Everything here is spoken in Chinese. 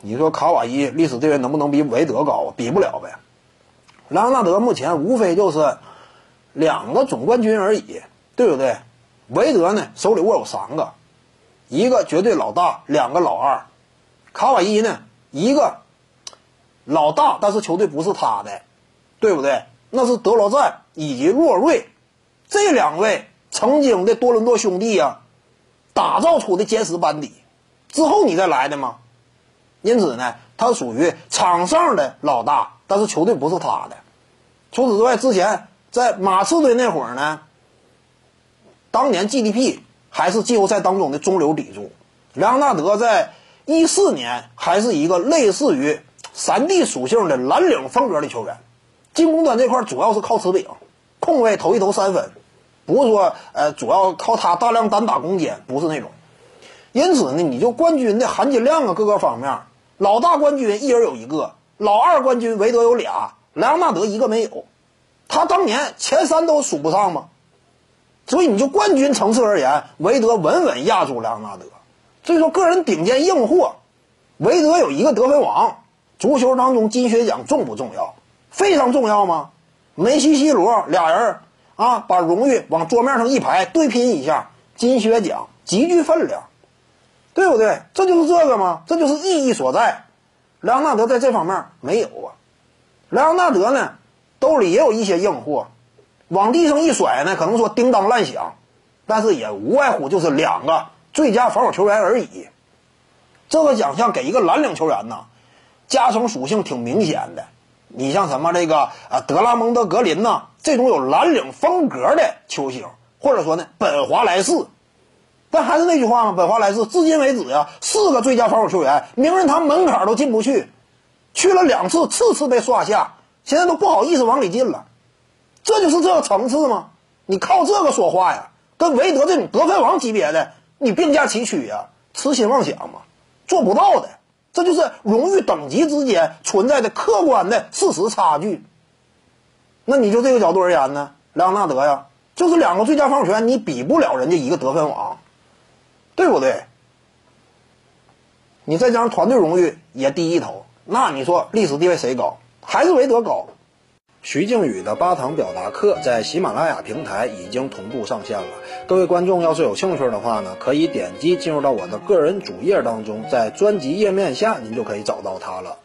你说卡瓦伊历史地位能不能比韦德高啊？比不了呗。莱昂纳德目前无非就是两个总冠军而已，对不对？韦德呢手里握有三个，一个绝对老大，两个老二。卡瓦伊呢一个老大，但是球队不是他的，对不对？那是德罗赞以及洛瑞这两位曾经的多伦多兄弟呀，打造出的坚实班底。之后你再来的吗？因此呢，他属于场上的老大，但是球队不是他的。除此之外，之前在马刺队那会儿呢，当年 GDP 还是季后赛当中的中流砥柱。莱昂纳德在一四年还是一个类似于三 D 属性的蓝领风格的球员，进攻端这块主要是靠持饼，控卫投一投三分，不是说呃主要靠他大量单打攻坚，不是那种。因此呢，你就冠军的含金量啊，各个方面，老大冠军一人有一个，老二冠军韦德有俩，莱昂纳德一个没有，他当年前三都数不上吗？所以你就冠军层次而言，韦德稳稳压住莱昂纳德。所以说个人顶尖硬货，韦德有一个得分王，足球当中金靴奖重不重要？非常重要吗？梅西、C 罗俩人啊，把荣誉往桌面上一排，对拼一下，金靴奖极具分量。对不对？这就是这个吗？这就是意义所在。莱昂纳德在这方面没有啊。莱昂纳德呢，兜里也有一些硬货，往地上一甩呢，可能说叮当乱响，但是也无外乎就是两个最佳防守球员而已。这个奖项给一个蓝领球员呢，加成属性挺明显的。你像什么这个啊，德拉蒙德格林呐，这种有蓝领风格的球星，或者说呢，本华莱士。但还是那句话嘛，本华莱士至今为止呀，四个最佳防守球员，名人堂门槛都进不去，去了两次，次次被刷下，现在都不好意思往里进了。这就是这个层次吗？你靠这个说话呀？跟韦德这种得分王级别的，你并驾齐驱呀？痴心妄想嘛，做不到的。这就是荣誉等级之间存在的客观的事实差距。那你就这个角度而言呢，莱昂纳德呀，就是两个最佳防守球员，你比不了人家一个得分王。对不对？你再加上团队荣誉也低一头，那你说历史地位谁高？还是韦德高？徐静宇的八堂表达课在喜马拉雅平台已经同步上线了。各位观众要是有兴趣的话呢，可以点击进入到我的个人主页当中，在专辑页面下您就可以找到它了。